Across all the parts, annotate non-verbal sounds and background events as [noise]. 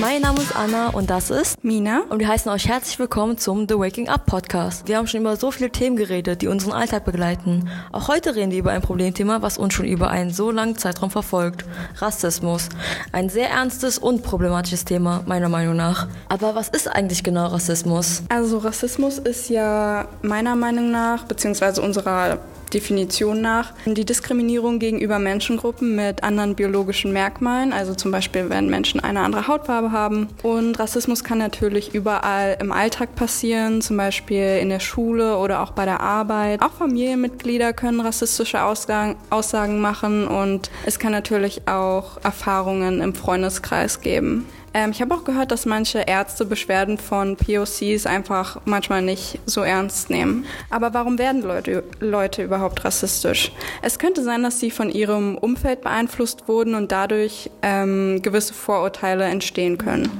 Mein Name ist Anna und das ist Mina. Und wir heißen euch herzlich willkommen zum The Waking Up Podcast. Wir haben schon über so viele Themen geredet, die unseren Alltag begleiten. Auch heute reden wir über ein Problemthema, was uns schon über einen so langen Zeitraum verfolgt. Rassismus. Ein sehr ernstes und problematisches Thema, meiner Meinung nach. Aber was ist eigentlich genau Rassismus? Also Rassismus ist ja meiner Meinung nach, beziehungsweise unserer Definition nach die Diskriminierung gegenüber Menschengruppen mit anderen biologischen Merkmalen, also zum Beispiel wenn Menschen eine andere Hautfarbe haben. Und Rassismus kann natürlich überall im Alltag passieren, zum Beispiel in der Schule oder auch bei der Arbeit. Auch Familienmitglieder können rassistische Aussagen machen und es kann natürlich auch Erfahrungen im Freundeskreis geben. Ähm, ich habe auch gehört, dass manche Ärzte Beschwerden von POCs einfach manchmal nicht so ernst nehmen. Aber warum werden Leute, Leute überhaupt rassistisch? Es könnte sein, dass sie von ihrem Umfeld beeinflusst wurden und dadurch ähm, gewisse Vorurteile entstehen können.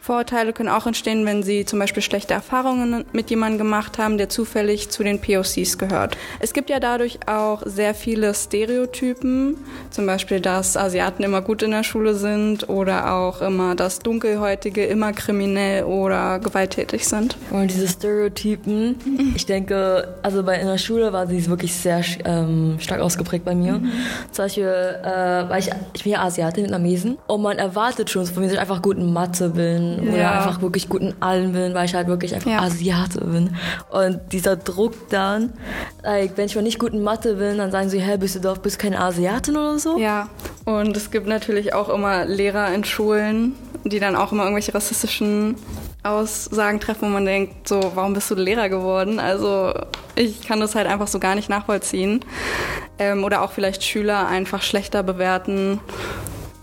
Vorurteile können auch entstehen, wenn sie zum Beispiel schlechte Erfahrungen mit jemandem gemacht haben, der zufällig zu den POCs gehört. Es gibt ja dadurch auch sehr viele Stereotypen, zum Beispiel, dass Asiaten immer gut in der Schule sind oder auch immer, dass Dunkelhäutige immer kriminell oder gewalttätig sind. Und diese Stereotypen, ich denke, also bei in der Schule war sie wirklich sehr ähm, stark ausgeprägt bei mir. Mhm. Zum Beispiel, äh, weil ich, ich bin ja Asiatin, Vietnamesen und man erwartet schon von mir, dass ich einfach gut in Mathe bin ja. oder einfach wirklich gut in allen bin, weil ich halt wirklich einfach ja. Asiate bin. Und dieser Druck dann, like, wenn ich mal nicht gut in Mathe bin, dann sagen sie, hä, bist du doch, bist du keine Asiatin oder so? Ja, und es gibt natürlich auch immer Lehrer in Schulen, die dann auch immer irgendwelche rassistischen Aussagen treffen, wo man denkt, so, warum bist du Lehrer geworden? Also ich kann das halt einfach so gar nicht nachvollziehen. Ähm, oder auch vielleicht Schüler einfach schlechter bewerten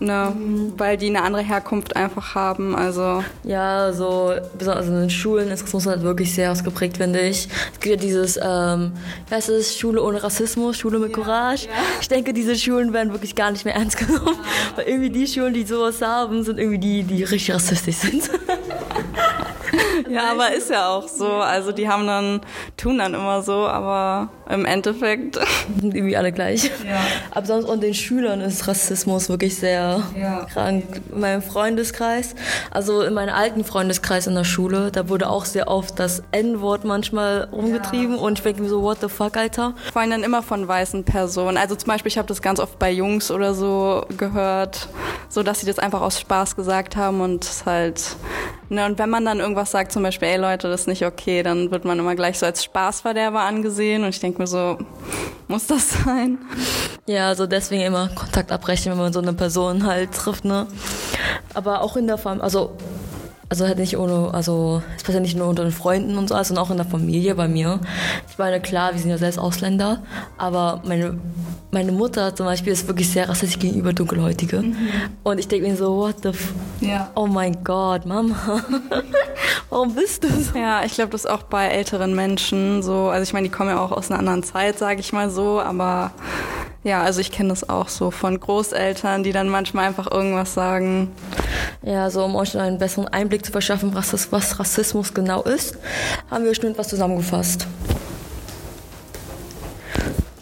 ne? Mhm. weil die eine andere Herkunft einfach haben. Also ja, so besonders in den Schulen ist Rassismus halt wirklich sehr ausgeprägt, finde ich. Es gibt ja dieses, ähm, wie heißt es, Schule ohne Rassismus, Schule mit ja, Courage. Ja. Ich denke, diese Schulen werden wirklich gar nicht mehr ernst genommen, ja. weil irgendwie die Schulen, die sowas haben, sind irgendwie die, die richtig rassistisch sind. [laughs] ja, aber ist ja auch so. Also die haben dann, tun dann immer so, aber im Endeffekt sind irgendwie alle gleich. Ja. Aber sonst unter den Schülern ist Rassismus wirklich sehr ja. krank. In meinem Freundeskreis, also in meinem alten Freundeskreis in der Schule, da wurde auch sehr oft das N-Wort manchmal rumgetrieben ja. und ich denke mir so, what the fuck, Alter. Vor allem dann immer von weißen Personen. Also zum Beispiel, ich habe das ganz oft bei Jungs oder so gehört, so dass sie das einfach aus Spaß gesagt haben und halt, ne, und wenn man dann irgendwas sagt, zum Beispiel, ey Leute, das ist nicht okay, dann wird man immer gleich so als Spaßverderber angesehen und ich denke mir so, muss das sein? Ja, also deswegen immer Kontakt abbrechen, wenn man so eine Person halt trifft, ne? Aber auch in der Familie, also also halt nicht ohne, also es passiert nicht nur unter den Freunden und so, sondern auch in der Familie bei mir. Ich meine, klar, wir sind ja selbst Ausländer, aber meine, meine Mutter zum Beispiel ist wirklich sehr rassistisch gegenüber Dunkelhäutige. Mhm. Und ich denke mir so, what the f ja. Oh mein Gott, Mama. [laughs] Warum bist du so? Ja, ich glaube, das ist auch bei älteren Menschen so. Also ich meine, die kommen ja auch aus einer anderen Zeit, sage ich mal so, aber ja, also ich kenne das auch so von Großeltern, die dann manchmal einfach irgendwas sagen. Ja, so um euch einen besseren Einblick zu verschaffen, was, was Rassismus genau ist, haben wir schon etwas zusammengefasst.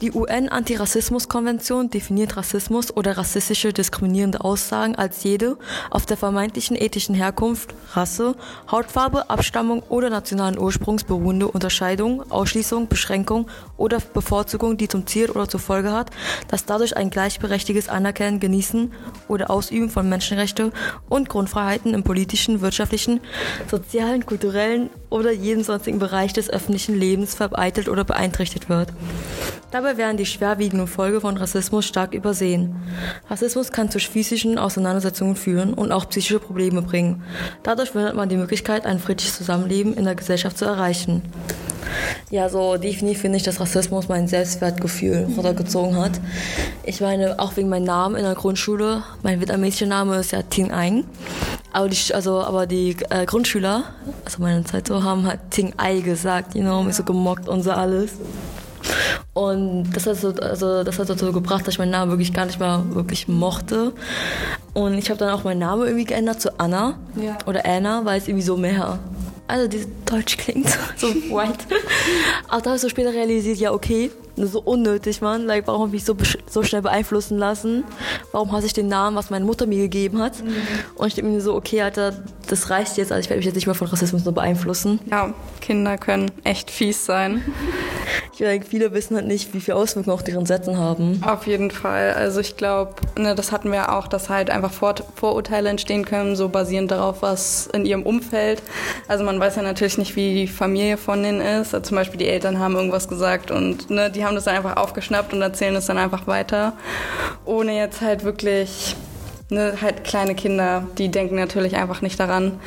Die UN-Antirassismus-Konvention definiert Rassismus oder rassistische diskriminierende Aussagen als jede auf der vermeintlichen ethischen Herkunft, Rasse, Hautfarbe, Abstammung oder nationalen Ursprungs beruhende Unterscheidung, Ausschließung, Beschränkung oder Bevorzugung, die zum Ziel oder zur Folge hat, dass dadurch ein gleichberechtigtes Anerkennen, Genießen oder Ausüben von Menschenrechte und Grundfreiheiten im politischen, wirtschaftlichen, sozialen, kulturellen oder jedem sonstigen Bereich des öffentlichen Lebens vereitelt oder beeinträchtigt wird. Dabei werden die schwerwiegenden Folgen von Rassismus stark übersehen. Rassismus kann zu physischen Auseinandersetzungen führen und auch psychische Probleme bringen. Dadurch findet man die Möglichkeit, ein friedliches Zusammenleben in der Gesellschaft zu erreichen. Ja, so definitiv finde ich, dass Rassismus mein Selbstwertgefühl runtergezogen hat. Ich meine, auch wegen meinem Namen in der Grundschule, mein vietnamesischer Name ist ja Ting Aing. Aber die, also, aber die äh, Grundschüler, also meine Zeit so, haben halt Ting Ai gesagt, you know, mich so gemockt und so alles. Und das hat, so, also das hat dazu gebracht, dass ich meinen Namen wirklich gar nicht mehr wirklich mochte. Und ich habe dann auch meinen Namen irgendwie geändert zu Anna ja. oder Anna, weil es irgendwie so mehr also diese Deutsch klingt so [laughs] white. Aber da habe ich so später realisiert, ja okay, so unnötig, Mann. Like, warum habe ich mich so, so schnell beeinflussen lassen? Warum hasse ich den Namen, was meine Mutter mir gegeben hat? Mhm. Und ich denke mir so, okay, Alter, das reicht jetzt. Also ich werde mich jetzt nicht mehr von Rassismus nur beeinflussen. Ja, Kinder können echt fies sein. Ich denke, viele wissen halt nicht, wie viel Auswirkungen auch deren Sätzen haben. Auf jeden Fall. Also ich glaube, ne, das hatten wir auch, dass halt einfach Vor Vorurteile entstehen können, so basierend darauf, was in ihrem Umfeld. Also man weiß ja natürlich nicht, wie die Familie von denen ist. Also zum Beispiel die Eltern haben irgendwas gesagt und ne, die haben das dann einfach aufgeschnappt und erzählen es dann einfach weiter, ohne jetzt halt wirklich Ne, halt kleine Kinder, die denken natürlich einfach nicht daran,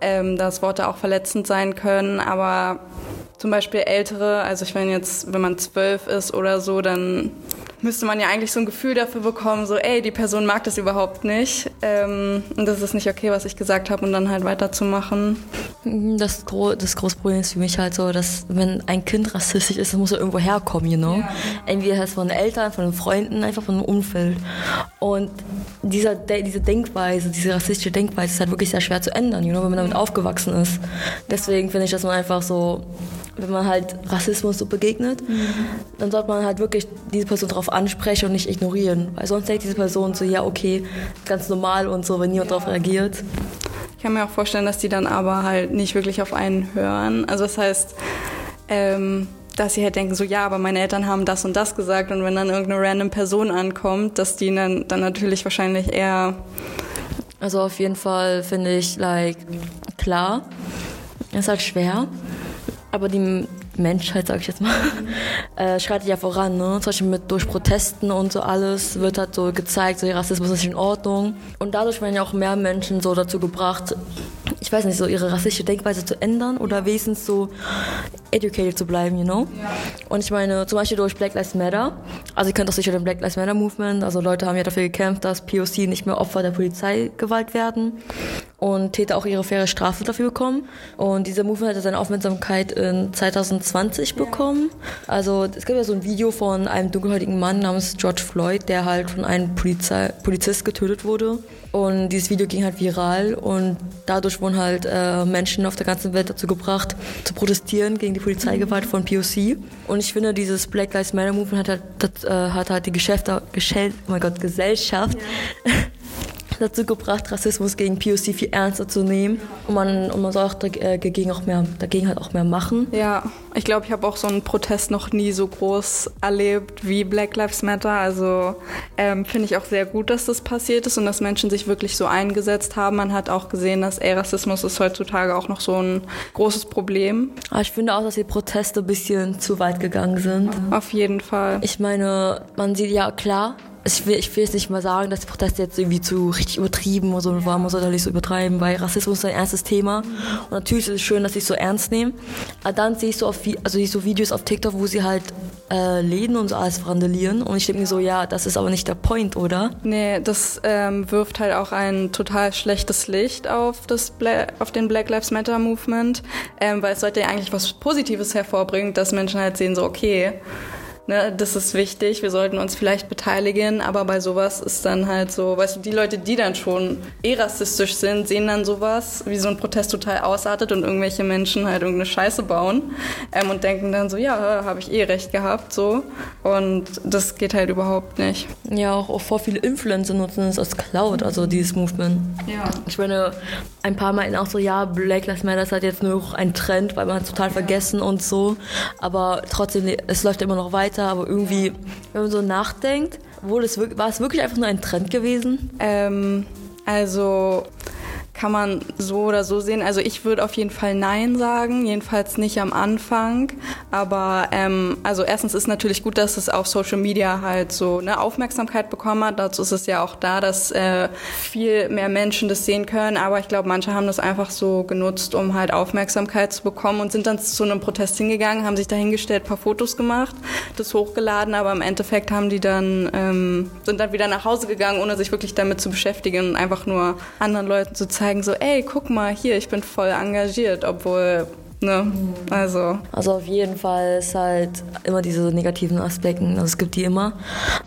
ähm, dass Worte auch verletzend sein können. Aber zum Beispiel Ältere, also ich meine jetzt, wenn man zwölf ist oder so, dann müsste man ja eigentlich so ein Gefühl dafür bekommen, so, ey, die Person mag das überhaupt nicht. Ähm, und das ist nicht okay, was ich gesagt habe, und dann halt weiterzumachen. Das, gro das große Problem ist für mich halt so, dass wenn ein Kind rassistisch ist, dann muss er irgendwo herkommen, you know? Ja. Entweder halt von den Eltern, von den Freunden, einfach von dem Umfeld. Und dieser, diese Denkweise, diese rassistische Denkweise ist halt wirklich sehr schwer zu ändern, you know, wenn man damit aufgewachsen ist. Deswegen finde ich, dass man einfach so wenn man halt Rassismus so begegnet, mhm. dann sollte man halt wirklich diese Person darauf ansprechen und nicht ignorieren. Weil sonst denkt diese Person so, ja, okay, ganz normal und so, wenn niemand ja. darauf reagiert. Ich kann mir auch vorstellen, dass die dann aber halt nicht wirklich auf einen hören. Also das heißt, ähm, dass sie halt denken, so ja, aber meine Eltern haben das und das gesagt und wenn dann irgendeine random Person ankommt, dass die dann, dann natürlich wahrscheinlich eher... Also auf jeden Fall finde ich, like, klar, ist halt schwer, aber die Menschheit, sag ich jetzt mal, äh, schreitet ja voran. Ne? Zum Beispiel mit, durch Protesten und so alles wird halt so gezeigt, so Rassismus ist nicht in Ordnung. Und dadurch werden ja auch mehr Menschen so dazu gebracht, ich weiß nicht, so ihre rassistische Denkweise zu ändern oder wenigstens so educated zu bleiben, you know? Ja. Und ich meine, zum Beispiel durch Black Lives Matter, also ihr kennt doch sicher den Black Lives Matter Movement, also Leute haben ja dafür gekämpft, dass POC nicht mehr Opfer der Polizeigewalt werden und Täter auch ihre faire Strafe dafür bekommen. Und dieser Movement hat seine Aufmerksamkeit in 2020 bekommen. Also es gibt ja so ein Video von einem dunkelhäutigen Mann namens George Floyd, der halt von einem Polizei Polizist getötet wurde. Und dieses Video ging halt viral und dadurch wurden halt äh, Menschen auf der ganzen Welt dazu gebracht, zu protestieren gegen die Polizeigewalt von POC. Und ich finde, dieses Black Lives Matter Movement hat halt, das, äh, hat halt die Geschäfte, Geschäft, oh mein Gott, Gesellschaft ja. [laughs] dazu gebracht, Rassismus gegen POC viel ernster zu nehmen. Und man, und man soll auch dagegen, auch mehr, dagegen halt auch mehr machen. Ja, ich glaube, ich habe auch so einen Protest noch nie so groß erlebt wie Black Lives Matter. Also ähm, finde ich auch sehr gut, dass das passiert ist und dass Menschen sich wirklich so eingesetzt haben. Man hat auch gesehen, dass ey, Rassismus ist heutzutage auch noch so ein großes Problem. Aber ich finde auch, dass die Proteste ein bisschen zu weit gegangen sind. Auf jeden Fall. Ich meine, man sieht ja klar, ich will, ich will jetzt nicht mal sagen, dass die Proteste jetzt irgendwie zu richtig übertrieben oder so waren, man sollte nicht so übertreiben, weil Rassismus ist ein ernstes Thema. Und natürlich ist es schön, dass sie es so ernst nehmen. Aber dann sehe ich so, auf, also ich so Videos auf TikTok, wo sie halt äh, Läden und so alles verandelieren. Und ich denke mir so, ja, das ist aber nicht der Point, oder? Nee, das ähm, wirft halt auch ein total schlechtes Licht auf, das Bla auf den Black Lives Matter Movement, ähm, weil es sollte ja eigentlich was Positives hervorbringen, dass Menschen halt sehen, so, okay, ne, das ist wichtig, wir sollten uns vielleicht beteiligen, aber bei sowas ist dann halt so, weißt du, die Leute, die dann schon eh rassistisch sind, sehen dann sowas, wie so ein Protest total ausartet und irgendwelche Menschen halt irgendeine Scheiße bauen ähm, und denken dann so, ja, habe ich eh recht gehabt, so. Und das geht halt überhaupt nicht. Ja, auch, auch vor viele Influencer nutzen es als Cloud, also dieses Movement. Ja. Ich meine, ein paar meinten auch so, ja, Black Lives Matter ist halt jetzt nur ein Trend, weil man es total vergessen und so, aber trotzdem, es läuft immer noch weiter weiter, aber irgendwie, wenn man so nachdenkt, wurde es, war es wirklich einfach nur ein Trend gewesen? Ähm, also kann man so oder so sehen. Also ich würde auf jeden Fall Nein sagen, jedenfalls nicht am Anfang. Aber ähm, also erstens ist natürlich gut, dass es auf Social Media halt so eine Aufmerksamkeit bekommen hat. Dazu ist es ja auch da, dass äh, viel mehr Menschen das sehen können. Aber ich glaube, manche haben das einfach so genutzt, um halt Aufmerksamkeit zu bekommen und sind dann zu einem Protest hingegangen, haben sich dahingestellt, paar Fotos gemacht, das hochgeladen, aber im Endeffekt haben die dann ähm, sind dann wieder nach Hause gegangen, ohne sich wirklich damit zu beschäftigen und einfach nur anderen Leuten zu zeigen so, ey, guck mal, hier, ich bin voll engagiert, obwohl Ne? Also. also auf jeden Fall ist halt immer diese negativen Aspekte, also es gibt die immer.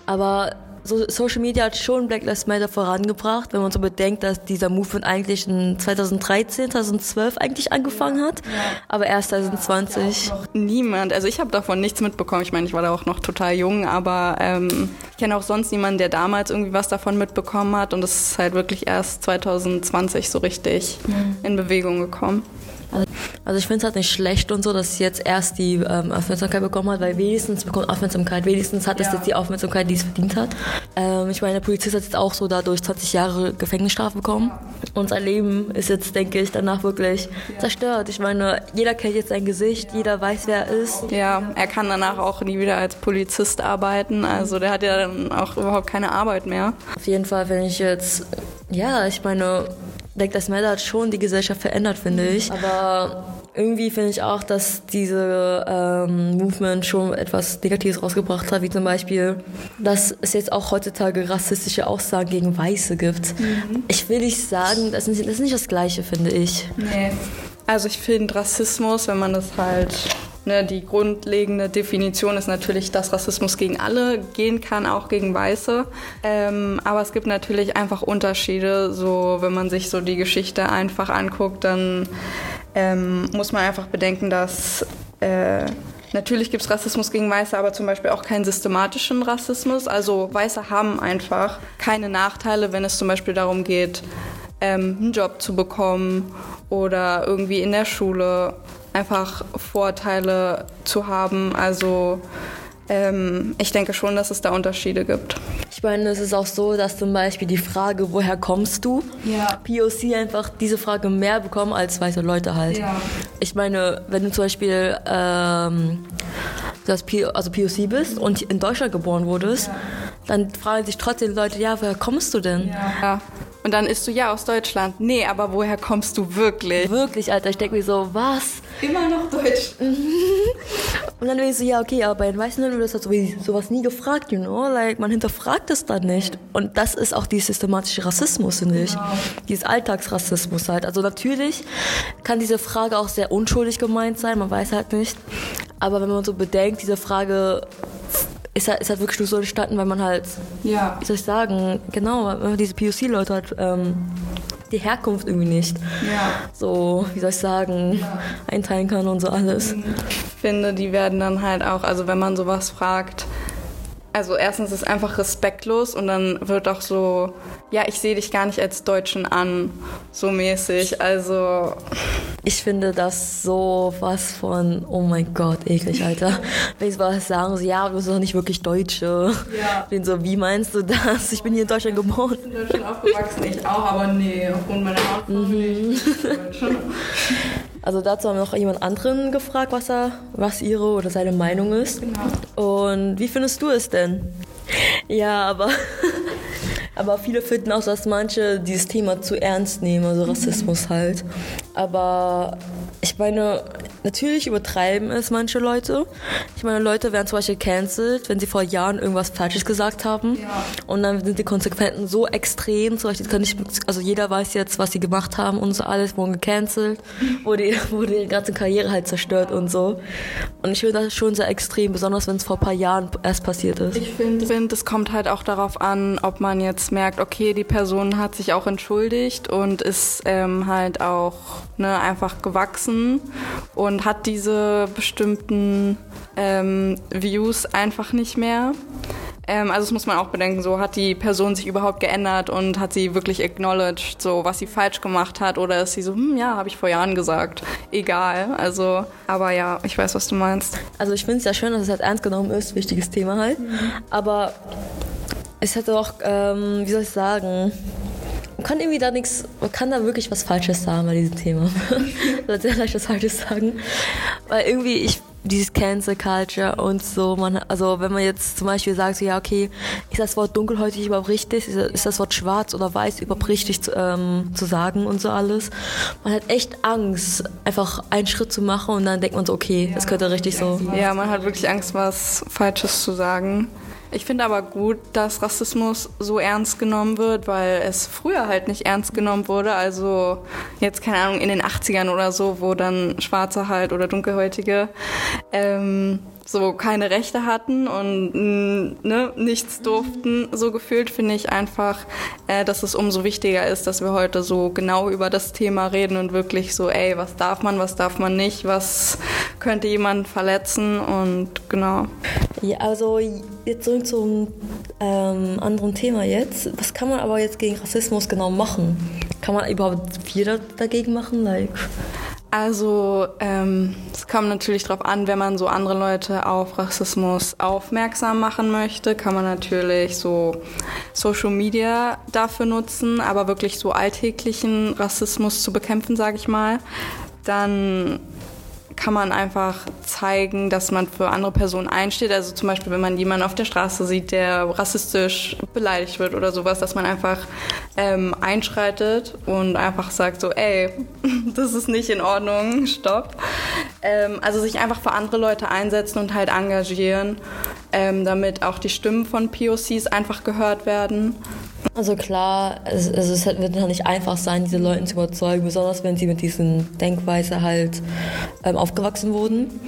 Aber so Social Media hat schon Black Lives Matter vorangebracht, wenn man so bedenkt, dass dieser Movement eigentlich in 2013, 2012 eigentlich angefangen hat, aber erst 2020. Niemand, also ich habe davon nichts mitbekommen. Ich meine, ich war da auch noch total jung, aber ähm, ich kenne auch sonst niemanden, der damals irgendwie was davon mitbekommen hat und es ist halt wirklich erst 2020 so richtig mhm. in Bewegung gekommen. Also ich finde es halt nicht schlecht und so, dass sie jetzt erst die ähm, Aufmerksamkeit bekommen hat, weil wenigstens bekommt Aufmerksamkeit, wenigstens hat es ja. jetzt die Aufmerksamkeit, die es verdient hat. Ähm, ich meine, der Polizist hat jetzt auch so dadurch 20 Jahre Gefängnisstrafe bekommen und sein Leben ist jetzt, denke ich, danach wirklich zerstört. Ich meine, jeder kennt jetzt sein Gesicht, jeder weiß, wer er ist. Ja, er kann danach auch nie wieder als Polizist arbeiten, also der hat ja dann auch überhaupt keine Arbeit mehr. Auf jeden Fall, wenn ich jetzt, ja, ich meine, Black Lives Matter hat schon die Gesellschaft verändert, finde ich. Aber irgendwie finde ich auch, dass diese ähm, Movement schon etwas Negatives rausgebracht hat, wie zum Beispiel, dass es jetzt auch heutzutage rassistische Aussagen gegen Weiße gibt. Mhm. Ich will nicht sagen, das ist, das ist nicht das Gleiche, finde ich. Nee. Also ich finde Rassismus, wenn man das halt Ne, die grundlegende Definition ist natürlich, dass Rassismus gegen alle gehen kann, auch gegen Weiße. Ähm, aber es gibt natürlich einfach Unterschiede. So, wenn man sich so die Geschichte einfach anguckt, dann ähm, muss man einfach bedenken, dass äh, Natürlich gibt es Rassismus gegen Weiße, aber zum Beispiel auch keinen systematischen Rassismus. Also Weiße haben einfach keine Nachteile, wenn es zum Beispiel darum geht, ähm, einen Job zu bekommen oder irgendwie in der Schule einfach Vorteile zu haben. Also ähm, ich denke schon, dass es da Unterschiede gibt. Ich meine, es ist auch so, dass zum Beispiel die Frage, woher kommst du, ja. POC einfach diese Frage mehr bekommen als weiße Leute halt. Ja. Ich meine, wenn du zum Beispiel ähm, das also POC bist und in Deutschland geboren wurdest, ja. Dann fragen sich trotzdem Leute, ja, woher kommst du denn? Ja. Und dann ist du ja aus Deutschland. Nee, aber woher kommst du wirklich? Wirklich, Alter. Ich denke mir so, was? Immer noch Deutsch. [laughs] Und dann bin ich so, ja, okay, aber bei den Weißen wird das halt sowas nie gefragt, you know? Like, man hinterfragt es dann nicht. Und das ist auch die systematische Rassismus, finde ich. Genau. Dieses Alltagsrassismus halt. Also natürlich kann diese Frage auch sehr unschuldig gemeint sein, man weiß halt nicht. Aber wenn man so bedenkt, diese Frage ist halt, ist halt wirklich nur so entstanden, weil man halt, ja. wie soll ich sagen, genau, diese POC-Leute hat, ähm, die Herkunft irgendwie nicht ja. so, wie soll ich sagen, ja. einteilen kann und so alles. Ich finde, die werden dann halt auch, also wenn man sowas fragt, also erstens ist es einfach respektlos und dann wird auch so, ja, ich sehe dich gar nicht als Deutschen an, so mäßig. Also ich finde das so was von, oh mein Gott, eklig, Alter. Wenn ich was sagen, so, ja, du bist doch nicht wirklich Deutsche. Ja. Ich bin so, wie meinst du das? Ich bin hier in Deutschland geboren. Ich bin in Deutschland aufgewachsen, ich auch, aber nee, aufgrund meiner Hautfarbe mhm. Also dazu haben wir noch jemand anderen gefragt, was er, was ihre oder seine Meinung ist. Genau. Und wie findest du es denn? [laughs] Ja, aber [laughs] Aber viele finden auch, dass manche dieses Thema zu ernst nehmen, also Rassismus halt. Aber ich meine, natürlich übertreiben es manche Leute. Ich meine, Leute werden zum Beispiel cancelled, wenn sie vor Jahren irgendwas Falsches gesagt haben. Ja. Und dann sind die Konsequenzen so extrem. Zum Beispiel, nicht, also jeder weiß jetzt, was sie gemacht haben und so alles, wurden gecancelt, [laughs] wurde, wurde ihre ganze Karriere halt zerstört und so. Und ich finde das schon sehr extrem, besonders wenn es vor ein paar Jahren erst passiert ist. Ich finde, find, es kommt halt auch darauf an, ob man jetzt merkt, okay, die Person hat sich auch entschuldigt und ist ähm, halt auch ne, einfach gewachsen und hat diese bestimmten ähm, Views einfach nicht mehr. Ähm, also das muss man auch bedenken, so hat die Person sich überhaupt geändert und hat sie wirklich acknowledged, so was sie falsch gemacht hat oder ist sie so, hm, ja, habe ich vor Jahren gesagt. Egal, also, aber ja, ich weiß, was du meinst. Also ich finde es ja schön, dass es halt ernst genommen ist, wichtiges Thema halt, mhm. aber es hat auch, ähm, wie soll ich sagen, kann irgendwie da nichts, man kann da wirklich was Falsches sagen bei diesem Thema. [laughs] Oder sehr leicht was Falsches sagen. Weil irgendwie, ich, dieses Cancel Culture und so, man, also wenn man jetzt zum Beispiel sagt, so, ja, okay, ist das Wort dunkelhäutig überhaupt richtig? Ist das Wort schwarz oder weiß überhaupt richtig zu, ähm, zu sagen und so alles? Man hat echt Angst, einfach einen Schritt zu machen und dann denkt man so, okay, das könnte richtig so. Ja, man hat wirklich Angst, was Falsches zu sagen. Ich finde aber gut, dass Rassismus so ernst genommen wird, weil es früher halt nicht ernst genommen wurde. Also jetzt keine Ahnung in den 80ern oder so, wo dann Schwarze halt oder Dunkelhäutige ähm, so keine Rechte hatten und ne, nichts durften, so gefühlt, finde ich einfach, äh, dass es umso wichtiger ist, dass wir heute so genau über das Thema reden und wirklich so, ey, was darf man, was darf man nicht, was könnte jemand verletzen und genau. Ja, also jetzt zurück zum ähm, anderen Thema jetzt. Was kann man aber jetzt gegen Rassismus genau machen? Kann man überhaupt viel dagegen machen? Like? Also ähm, es kommt natürlich darauf an, wenn man so andere Leute auf Rassismus aufmerksam machen möchte, kann man natürlich so Social Media dafür nutzen, aber wirklich so alltäglichen Rassismus zu bekämpfen, sage ich mal, dann kann man einfach zeigen, dass man für andere Personen einsteht. Also zum Beispiel, wenn man jemanden auf der Straße sieht, der rassistisch beleidigt wird oder sowas, dass man einfach ähm, einschreitet und einfach sagt so, ey, [laughs] das ist nicht in Ordnung, stopp. Ähm, also sich einfach für andere Leute einsetzen und halt engagieren, ähm, damit auch die Stimmen von POCs einfach gehört werden. Also klar, es, es wird halt nicht einfach sein, diese Leute zu überzeugen, besonders wenn sie mit diesen Denkweise halt ähm, aufgewachsen wurden.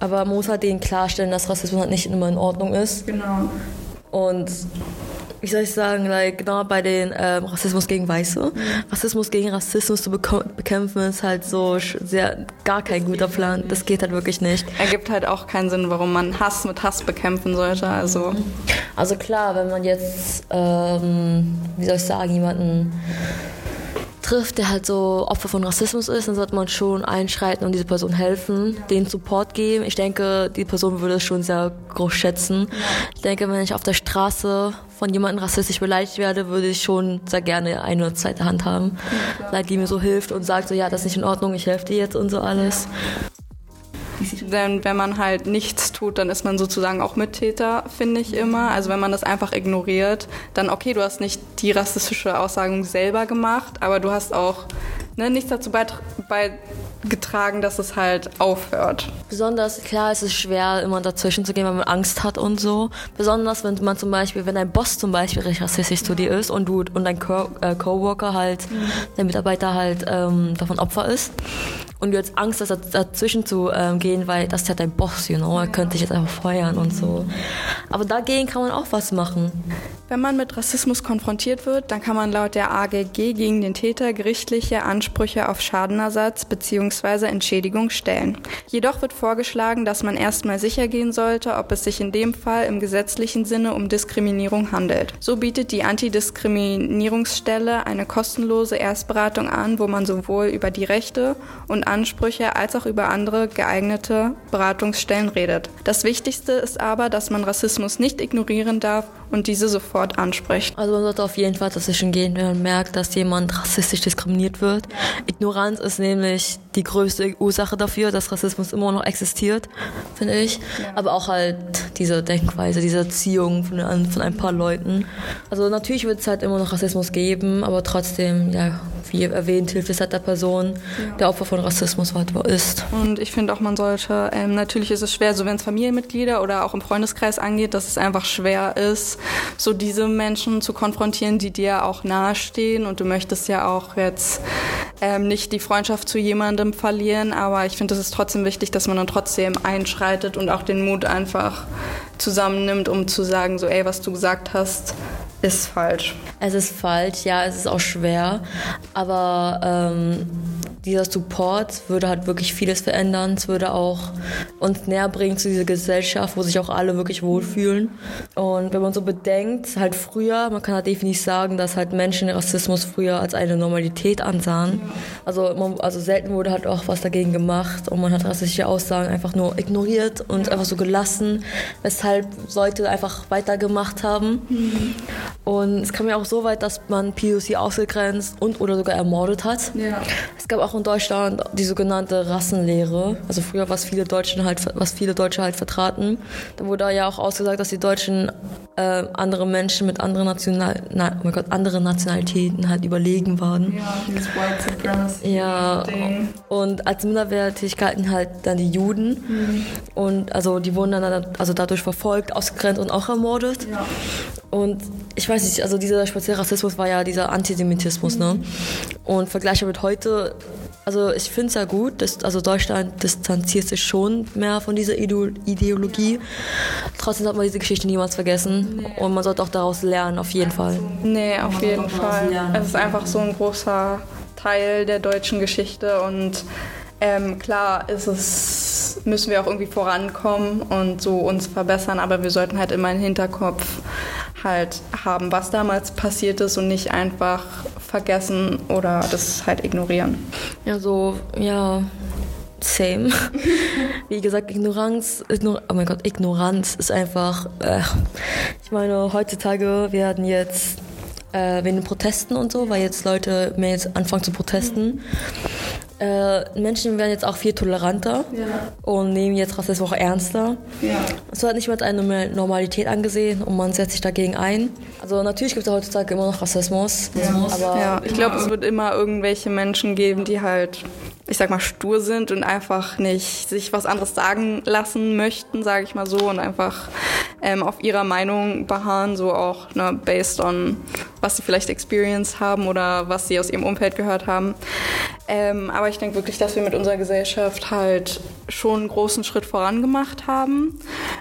Aber man muss halt denen klarstellen, dass Rassismus halt nicht immer in Ordnung ist. Genau. Und wie soll ich sagen, like, genau bei den ähm, Rassismus gegen Weiße. Rassismus gegen Rassismus zu bekämpfen ist halt so sehr gar kein guter Plan. Das geht halt wirklich nicht. Ergibt halt auch keinen Sinn, warum man Hass mit Hass bekämpfen sollte. Also, also klar, wenn man jetzt, ähm, wie soll ich sagen, jemanden trifft, der halt so Opfer von Rassismus ist, dann sollte man schon einschreiten und diese Person helfen, den Support geben. Ich denke, die Person würde es schon sehr groß schätzen. Ich denke, wenn ich auf der Straße von jemandem rassistisch beleidigt werde, würde ich schon sehr gerne eine zweite Hand haben, die mir so hilft und sagt so, ja, das ist nicht in Ordnung, ich helfe dir jetzt und so alles. Denn wenn man halt nichts tut, dann ist man sozusagen auch Mittäter, finde ich immer. Also wenn man das einfach ignoriert, dann okay, du hast nicht die rassistische Aussagung selber gemacht, aber du hast auch ne, nichts dazu beigetragen, dass es halt aufhört. Besonders, klar, es ist schwer, immer dazwischen zu gehen, wenn man Angst hat und so. Besonders, wenn man zum Beispiel, wenn dein Boss zum Beispiel recht rassistisch zu dir ist und du und dein Co äh, Coworker halt, mhm. dein Mitarbeiter halt ähm, davon Opfer ist und du jetzt Angst hast, dazwischen zu ähm, gehen, weil das ist ja dein Boss, you know, er könnte dich jetzt einfach feuern und so. Aber dagegen kann man auch was machen. Wenn man mit Rassismus konfrontiert wird, dann kann man laut der AGG gegen den Täter gerichtliche Ansprüche auf Schadenersatz bzw. Entschädigung stellen. Jedoch wird vorgeschlagen, dass man erstmal sicher gehen sollte, ob es sich in dem Fall im gesetzlichen Sinne um Diskriminierung handelt. So bietet die Antidiskriminierungsstelle eine kostenlose Erstberatung an, wo man sowohl über die Rechte und Ansprüche als auch über andere geeignete Beratungsstellen redet. Das Wichtigste ist aber, dass man Rassismus nicht ignorieren darf und diese sofort anspricht. Also man sollte auf jeden Fall dazwischen gehen, wenn man merkt, dass jemand rassistisch diskriminiert wird. Ignoranz ist nämlich die größte Ursache dafür, dass Rassismus immer noch existiert, finde ich. Aber auch halt diese Denkweise, diese Erziehung von, von ein paar Leuten. Also natürlich wird es halt immer noch Rassismus geben, aber trotzdem, ja, wie erwähnt, hilft es halt der Person, ja. der Opfer von Rassismus halt ist. Und ich finde auch, man sollte, ähm, natürlich ist es schwer, so wenn es Familienmitglieder oder auch im Freundeskreis angeht, dass es einfach schwer ist, so diese Menschen zu konfrontieren, die dir auch nahestehen. Und du möchtest ja auch jetzt ähm, nicht die Freundschaft zu jemandem verlieren, aber ich finde, es ist trotzdem wichtig, dass man dann trotzdem einschreitet und auch den Mut einfach zusammennimmt, um zu sagen, so, ey, was du gesagt hast, ist falsch. Es ist falsch, ja, es ist auch schwer, aber ähm, dieser Support würde halt wirklich vieles verändern. Es würde auch uns näher bringen zu dieser Gesellschaft, wo sich auch alle wirklich wohlfühlen. Und wenn man so bedenkt, halt früher, man kann halt definitiv sagen, dass halt Menschen Rassismus früher als eine Normalität ansahen. Also, man, also selten wurde halt auch was dagegen gemacht und man hat rassistische Aussagen einfach nur ignoriert und einfach so gelassen, weshalb Leute einfach weitergemacht haben. Mhm. Und es kam ja auch so weit, dass man POC ausgegrenzt und oder sogar ermordet hat. Ja. Es gab auch in Deutschland die sogenannte Rassenlehre. Also früher, was viele Deutschen halt, was viele Deutsche halt vertraten. Da wurde ja auch ausgesagt, dass die Deutschen äh, andere Menschen mit anderen National, na, oh mein Gott, andere Nationalitäten halt überlegen waren. Ja, dieses White Supremacy. Ja. Ding. Und als minderwertig galten halt dann die Juden. Mhm. Und also die wurden dann also dadurch verfolgt, ausgegrenzt und auch ermordet. Ja. Und ich weiß nicht, also dieser spezielle Rassismus war ja dieser Antisemitismus, ne? Und vergleichbar mit heute Also ich finde es ja gut, dass also Deutschland distanziert sich schon mehr von dieser Ideologie. Trotzdem sollte man diese Geschichte niemals vergessen nee. und man sollte auch daraus lernen, auf jeden Fall. Nee, auf jeden Fall. Es ist einfach so ein großer Teil der deutschen Geschichte und ähm, klar ist es, müssen wir auch irgendwie vorankommen und so uns verbessern, aber wir sollten halt immer im Hinterkopf halt haben, was damals passiert ist und nicht einfach vergessen oder das halt ignorieren. Ja, so, ja, same. [laughs] Wie gesagt, Ignoranz, Ignor oh mein Gott, Ignoranz ist einfach, äh, ich meine, heutzutage werden jetzt äh, wegen den Protesten und so, weil jetzt Leute mehr jetzt anfangen zu protesten. Äh, Menschen werden jetzt auch viel toleranter ja. und nehmen jetzt Rassismus auch ernster. Ja. Es wird nicht mehr als eine Normalität angesehen und man setzt sich dagegen ein. Also natürlich gibt es heutzutage immer noch Rassismus. Ja. Aber ja, ich glaube, es wird immer irgendwelche Menschen geben, die halt ich sag mal, stur sind und einfach nicht sich was anderes sagen lassen möchten, sage ich mal so, und einfach ähm, auf ihrer Meinung beharren, so auch ne, based on was sie vielleicht experience haben oder was sie aus ihrem Umfeld gehört haben. Ähm, aber ich denke wirklich, dass wir mit unserer Gesellschaft halt schon einen großen Schritt vorangemacht haben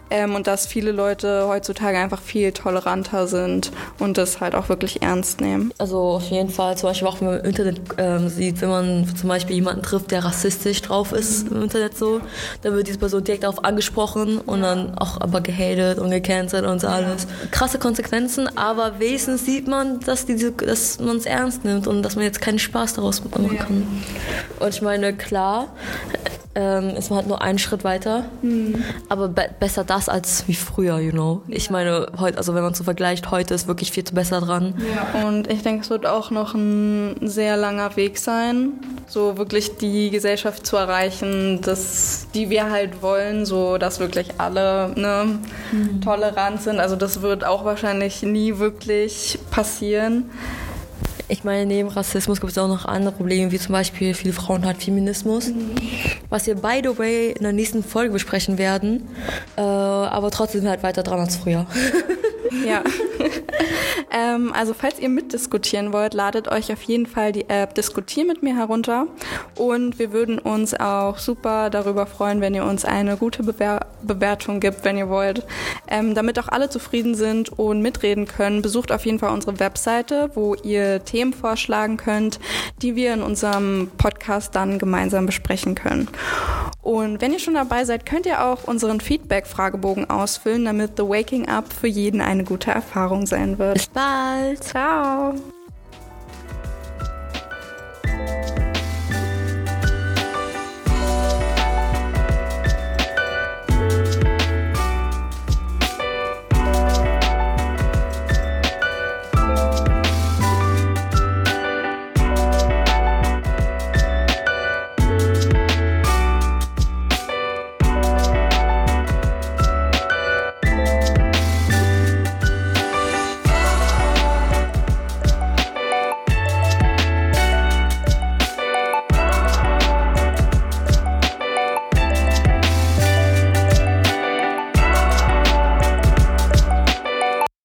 ähm, und dass viele Leute heutzutage einfach viel toleranter sind und das halt auch wirklich ernst nehmen. Also auf jeden Fall, zum Beispiel auch wenn man im Internet ähm, sieht, wenn man zum Beispiel jemanden trifft, der rassistisch drauf ist im Internet so, dann wird diese Person direkt darauf angesprochen und dann auch aber gehatet und gecancelt und so alles. Krasse Konsequenzen, aber wenigstens sieht man, dass, dass man es ernst nimmt und dass man jetzt keinen Spaß daraus machen kann. Und ich meine, klar, ähm, ist man halt nur einen Schritt weiter. Mhm. Aber be besser das als wie früher, you know. Ich meine, heute, also wenn man so vergleicht, heute ist wirklich viel zu besser dran. Ja. Und ich denke, es wird auch noch ein sehr langer Weg sein, so wirklich die Gesellschaft zu erreichen, dass, die wir halt wollen, so dass wirklich alle ne, mhm. tolerant sind. Also das wird auch wahrscheinlich nie wirklich passieren. Ich meine, neben Rassismus gibt es auch noch andere Probleme, wie zum Beispiel viele Frauen hat Feminismus, mhm. was wir by the way in der nächsten Folge besprechen werden. Äh, aber trotzdem halt weiter dran als früher. [laughs] Ja. [laughs] ähm, also falls ihr mitdiskutieren wollt, ladet euch auf jeden Fall die App Diskutier mit mir herunter. Und wir würden uns auch super darüber freuen, wenn ihr uns eine gute Bewer Bewertung gibt, wenn ihr wollt. Ähm, damit auch alle zufrieden sind und mitreden können, besucht auf jeden Fall unsere Webseite, wo ihr Themen vorschlagen könnt, die wir in unserem Podcast dann gemeinsam besprechen können. Und wenn ihr schon dabei seid, könnt ihr auch unseren Feedback-Fragebogen ausfüllen, damit The Waking Up für jeden eine gute Erfahrung sein wird. Bis bald. Ciao.